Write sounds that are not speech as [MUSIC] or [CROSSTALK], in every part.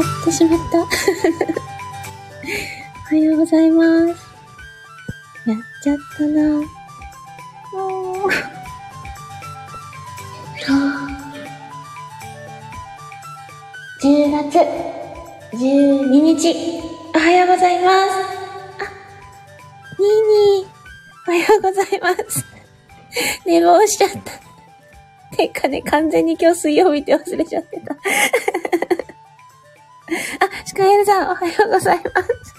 ってしまった。[LAUGHS] おはようございます。やっちゃったな。もう。10月12日、おはようございます。あ、ニーニー、おはようございます。寝坊しちゃった。てかね、完全に今日水曜日って忘れちゃってた。あ、シカエルさん、おはようございます。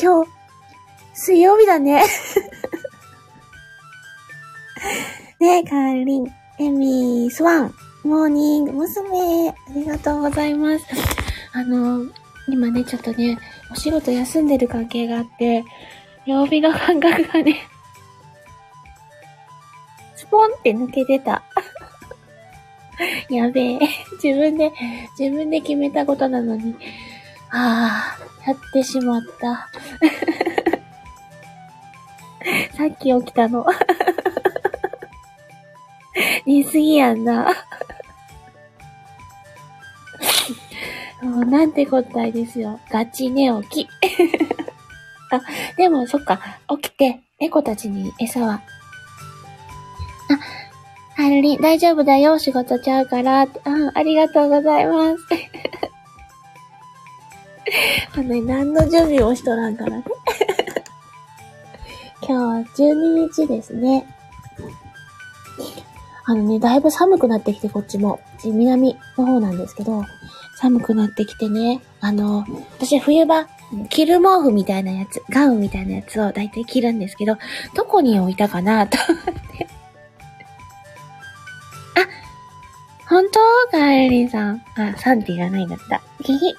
今日、水曜日だね。ねえ、カーリン、エミー、スワン、モーニング、娘、ありがとうございます。あの、今ね、ちょっとね、お仕事休んでる関係があって、曜日の感覚がね、スポンって抜けてた。[LAUGHS] やべえ。自分で、自分で決めたことなのに。ああ、やってしまった。[LAUGHS] さっき起きたの。[LAUGHS] 寝すぎやんな。もうなんてこったいですよ。ガチ寝起き。あ、でもそっか、起きて、猫たちに餌は。あ、はるりん、大丈夫だよ、仕事ちゃうからって。あ、ありがとうございます。[LAUGHS] あのね、何の準備もしとらんからね。[LAUGHS] 今日は12日ですね。あのね、だいぶ寒くなってきて、こっちも。南の方なんですけど、寒くなってきてね。あの、私冬場、着る毛布みたいなやつ、ガウンみたいなやつをだいたい着るんですけど、どこに置いたかなと思って。本当？ガエリさん。あ、サンって言わないんだった。ひひ。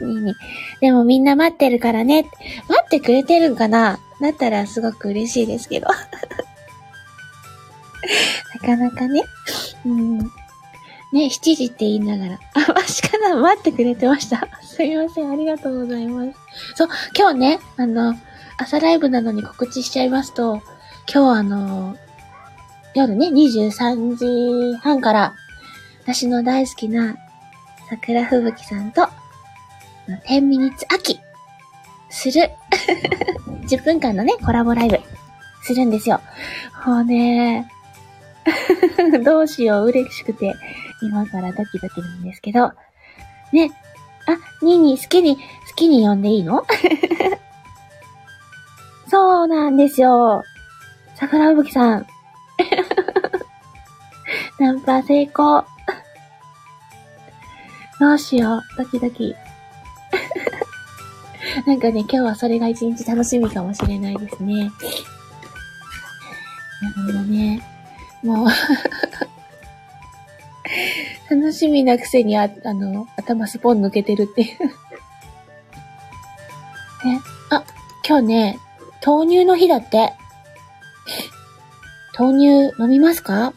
[LAUGHS] でもみんな待ってるからね。待ってくれてるんかな？だったらすごく嬉しいですけど。[LAUGHS] なかなかね。うん。ね、7時って言いながら。[LAUGHS] あ、マシかな？待ってくれてました。すいません。ありがとうございます。そう、今日ね、あの、朝ライブなのに告知しちゃいますと、今日あの、夜ね、23時半から、私の大好きな桜吹雪さんと、10ミニッツ秋、する、[LAUGHS] 10分間のね、コラボライブ、するんですよ。もうね、[LAUGHS] どうしよう、嬉しくて、今からドキドキなんですけど、ね、あ、ニーニー好きに、好きに呼んでいいの？[LAUGHS] そうなんですよ。桜吹雪さん。ナンパ成功。どうしよう、ドキドキ。[LAUGHS] なんかね、今日はそれが一日楽しみかもしれないですね。なるほどね。もう [LAUGHS] 楽しみなくせにあ、あの、頭スポン抜けてるっていう [LAUGHS] ね。あ、今日ね、豆乳の日だって。豆乳飲みますか？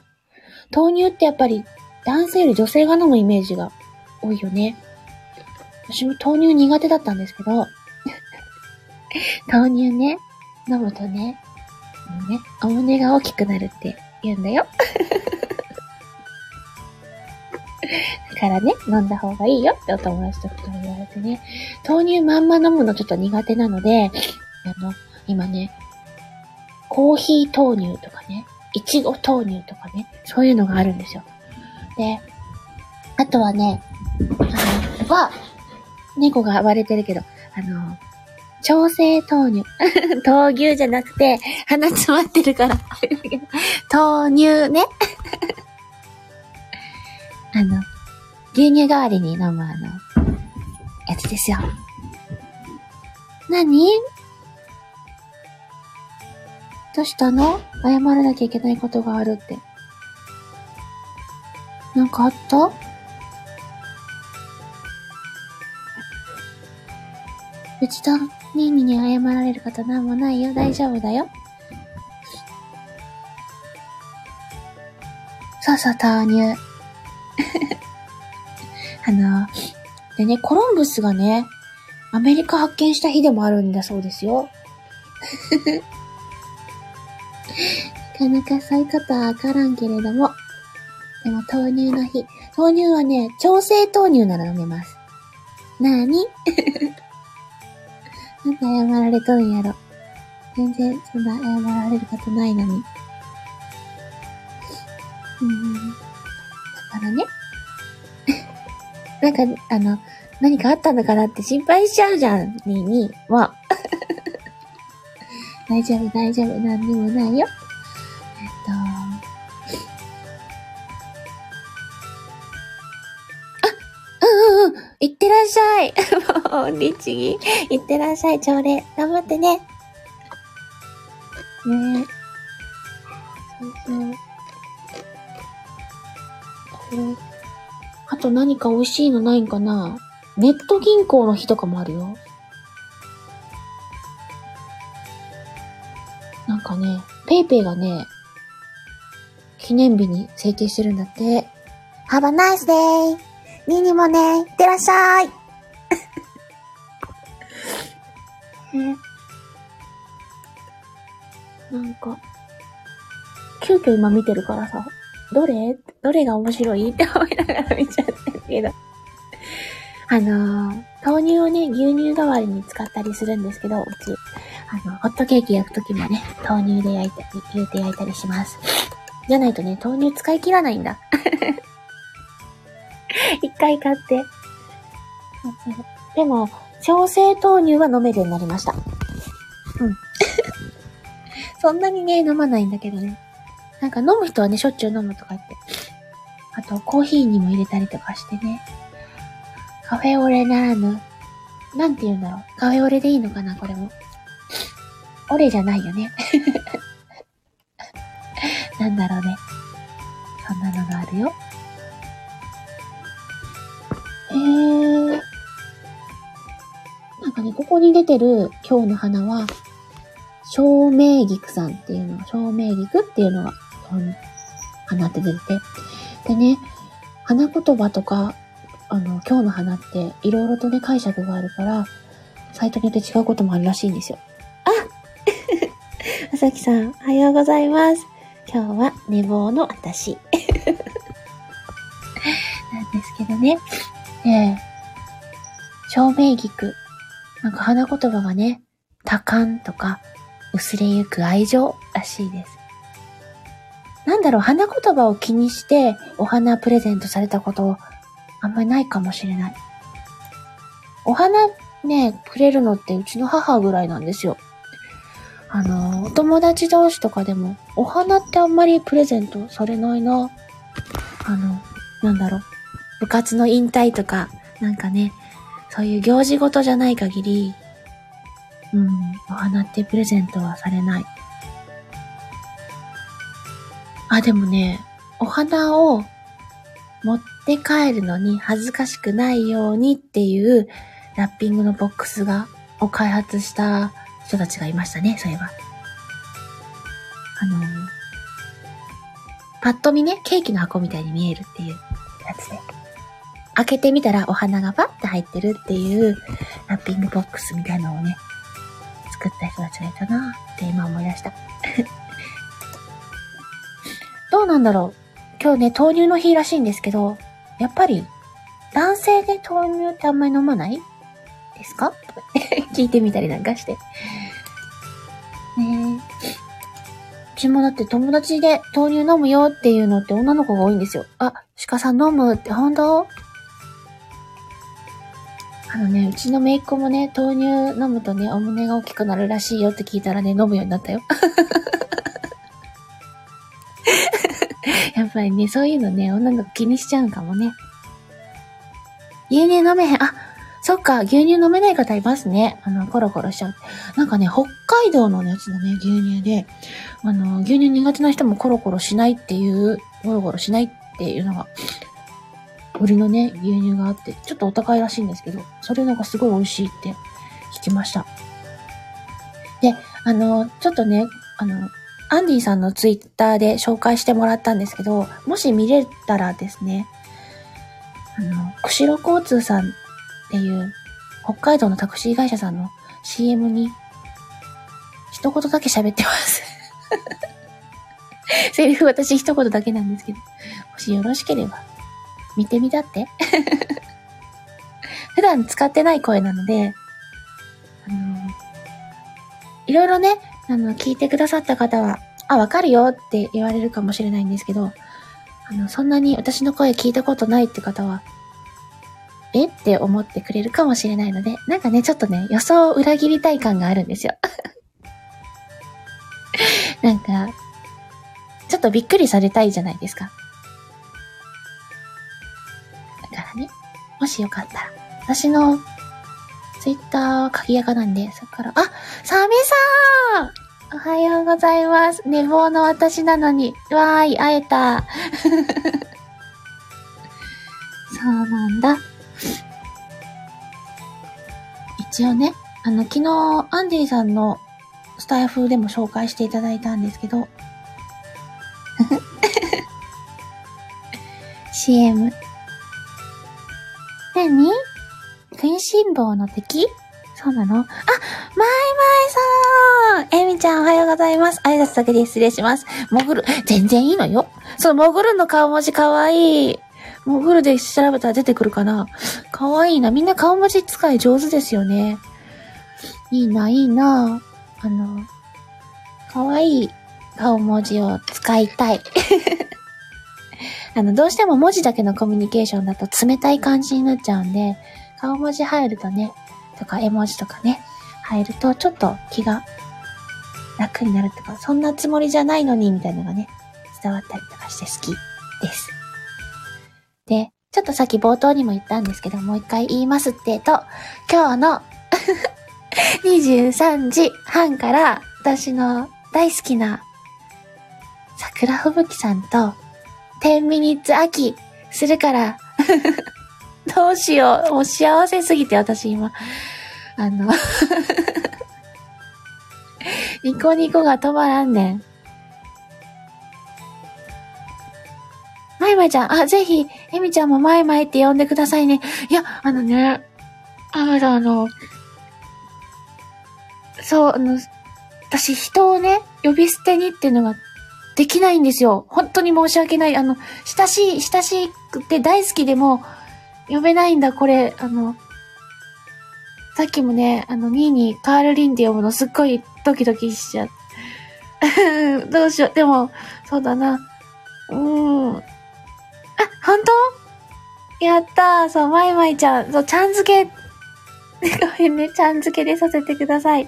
豆乳ってやっぱり男性より女性が飲むイメージが多いよね。私も豆乳苦手だったんですけど、[LAUGHS] 豆乳ね、飲むとね、もうね、お胸が大きくなるって言うんだよ。[LAUGHS] だからね、飲んだ方がいいよってお友達とかから言われてね、豆乳まんま飲むのちょっと苦手なので、あの、今ね、コーヒー豆乳とかね、いちご豆乳とかね、そういうのがあるんですよ。で、あとはね、は、猫が割れてるけど、あの、調整豆乳。[LAUGHS] 豆乳じゃなくて、鼻詰まってるから、[LAUGHS] 豆乳ね。[LAUGHS] あの、牛乳代わりに飲むあの、やつですよ。何？どうしたの？謝らなきゃいけないことがあるって。なんかあった？ちとニーニーに謝られることなんもないよ。大丈夫だよ。そうそう、豆乳。あの、でね、コロンブスがね、アメリカ発見した日でもあるんだそうですよ。[LAUGHS] なかなかそういうことはわからんけれども。でも豆乳の日。豆乳はね、調整豆乳なら飲めます。なーに？[LAUGHS] なんで謝られとるんやろ。全然そんな謝られることないのに。うん。だからね。[LAUGHS] なんか、あの、何かあったのかなって心配しちゃうじゃん、にーにー。もう。[LAUGHS] 大丈夫、大丈夫、何にもないよ。しゃい。[LAUGHS] もう、律儀。いってらっしゃい、朝礼。頑張ってね。ねえ。そうそう。あと何か美味しいのないんかな？ネット銀行の日とかもあるよ。なんかね、ペイペイがね、記念日に制定してるんだって。Have a nice day! ニーニもね、いってらっしゃいね、なんか、急遽今見てるからさ、どれ？どれが面白い？って思いながら見ちゃってるけど。あのー、豆乳をね、牛乳代わりに使ったりするんですけど、うち、あの、ホットケーキ焼くときもね、豆乳で焼いたり、入れて焼いたりします。じゃないとね、豆乳使い切らないんだ。[LAUGHS] 一回買って。でも、調整豆乳は飲めるようになりました。うん。[LAUGHS] そんなにね、飲まないんだけどね。なんか飲む人はね、しょっちゅう飲むとか言って。あと、コーヒーにも入れたりとかしてね。カフェオレならぬ、なんて言うんだろう。カフェオレでいいのかな、これも。オレじゃないよね。[LAUGHS] なんだろうね。そんなのがあるよ。えー。ね、ここに出てる今日の花は、照明菊さんっていうのが、照明菊っていうのが、花って出てて。でね、花言葉とか、あの、今日の花っていろいろとね、解釈があるから、サイトによって違うこともあるらしいんですよ。あまさきさん、おはようございます。今日は寝坊の私。[LAUGHS] なんですけどね。で、照明菊。なんか花言葉がね、多感とか、薄れゆく愛情らしいです。なんだろう、花言葉を気にしてお花プレゼントされたことあんまりないかもしれない。お花ね、くれるのってうちの母ぐらいなんですよ。あの、お友達同士とかでも、お花ってあんまりプレゼントされないな。あの、なんだろう。部活の引退とか、なんかね、そういう行事ごとじゃない限り、うん、お花ってプレゼントはされない。あ、でもね、お花を持って帰るのに恥ずかしくないようにっていうラッピングのボックスが、を開発した人たちがいましたね、そういえば。あの、パッと見ね、ケーキの箱みたいに見えるっていうやつで。開けてみたらお花がパッて入ってるっていうラッピングボックスみたいなのをね、作った人たちがいたなって今思い出した。[LAUGHS] どうなんだろう今日ね、豆乳の日らしいんですけど、やっぱり、男性で豆乳ってあんまり飲まないですか？[LAUGHS] 聞いてみたりなんかして。ねえ。うちもだって友達で豆乳飲むよっていうのって女の子が多いんですよ。あ、鹿さん飲むって本当？あのね、うちの姪っ子もね、豆乳飲むとね、お胸が大きくなるらしいよって聞いたらね、飲むようになったよ。[LAUGHS] やっぱりね、そういうのね、女の子気にしちゃうかもね。牛乳飲めへん。あ、そっか、牛乳飲めない方いますね。あの、コロコロしちゃう。なんかね、北海道のやつのね、牛乳で、あの、牛乳苦手な人もコロコロしないっていう、コロコロしないっていうのが売りのね、牛乳があって、ちょっとお高いらしいんですけど、それのがすごい美味しいって聞きました。で、あの、ちょっとね、あの、アンディさんのツイッターで紹介してもらったんですけど、もし見れたらですね、あの、釧路交通さんっていう北海道のタクシー会社さんの CM に一言だけ喋ってます [LAUGHS] セリフ私一言だけなんですけど、もしよろしければ見てみたって。[LAUGHS] 普段使ってない声なので、あの、いろいろね、あの、聞いてくださった方は、あ、わかるよって言われるかもしれないんですけど、あの、そんなに私の声聞いたことないって方は、えって思ってくれるかもしれないので、なんかね、ちょっとね、予想を裏切りたい感があるんですよ。[LAUGHS] なんか、ちょっとびっくりされたいじゃないですか。もしよかったら、私のツイッターは鍵垢なんで、そっから、あ、サメさんおはようございます。寝坊の私なのに。わーい、会えた。[LAUGHS] そうなんだ。一応ね、あの、昨日、アンディさんのスタイフでも紹介していただいたんですけど、[LAUGHS] CM。何食いしん坊の敵？そうなの？あ、まいまいさんえみちゃんおはようございます。挨拶だけで失礼します。もぐる、全然いいのよ。そう、もぐるの顔文字かわいい。もぐるで調べたら出てくるかな。かわいいな。みんな顔文字使い上手ですよね。いいな、いいな。あの、かわいい顔文字を使いたい。あの、どうしても文字だけのコミュニケーションだと冷たい感じになっちゃうんで、顔文字入るとね、とか絵文字とかね、入るとちょっと気が楽になるとか、そんなつもりじゃないのに、みたいなのがね、伝わったりとかして好きです。で、ちょっとさっき冒頭にも言ったんですけど、もう一回言いますってと、今日の [LAUGHS] 23時半から私の大好きな桜吹雪さんと10ミニッツ秋するから [LAUGHS] どうしよう。もう幸せすぎて私今、あの [LAUGHS] ニコニコが止まらんねん。まいまいちゃん、あ、ぜひ、えみちゃんもまいまいって呼んでくださいね。いや、あのね、あの、あの、そう、あの、私人をね、呼び捨てにっていうのができないんですよ。本当に申し訳ない。あの、親しい、親しくて大好きでも、呼べないんだ、これ。あの、さっきもね、あの、2位にカールリンで読むのすっごいドキドキしちゃう。[LAUGHS] どうしよう。でも、そうだな。うーん。あ、本当？やったー。そう、まいまいちゃん。そう、ちゃん付け。[LAUGHS] ごめんね、ちゃん付けでさせてください。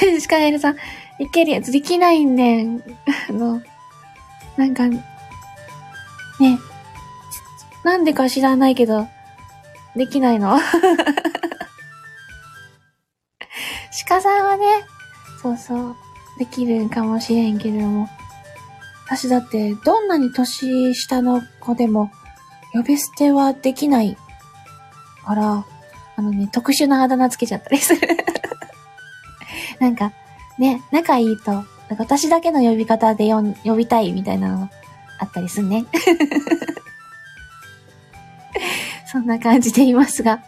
[LAUGHS] シカエルさん、いけるやつできないんねん。[LAUGHS] あの、なんか、ね、なんでか知らないけど、できないの。[LAUGHS] 鹿さんはね、そうそう、できるかもしれんけれども、私だって、どんなに年下の子でも、呼び捨てはできないから、あのね、特殊なあだ名つけちゃったりする。[LAUGHS] なんか、ね、仲いいと、なんか私だけの呼び方で呼呼びたいみたいなのあったりすんね。[LAUGHS] そんな感じでいますが、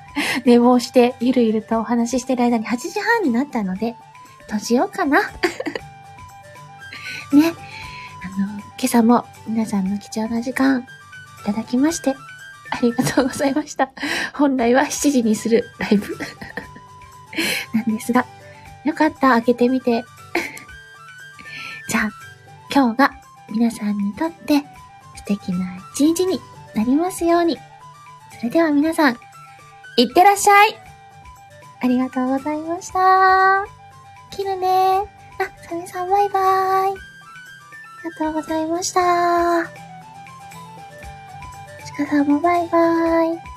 寝坊してゆるゆるとお話ししてる間に8時半になったので、閉じようかな。[LAUGHS] ね。あの今朝も皆さんの貴重な時間いただきまして、ありがとうございました。本来は7時にするライブ [LAUGHS] なんですが、よかった、開けてみて。[LAUGHS] じゃあ、今日が皆さんにとって素敵な一日になりますように。それでは皆さん、いってらっしゃいありがとうございました。切るねあ、サメさんバイバーイ。ありがとうございました。ちかさんもバイバーイ。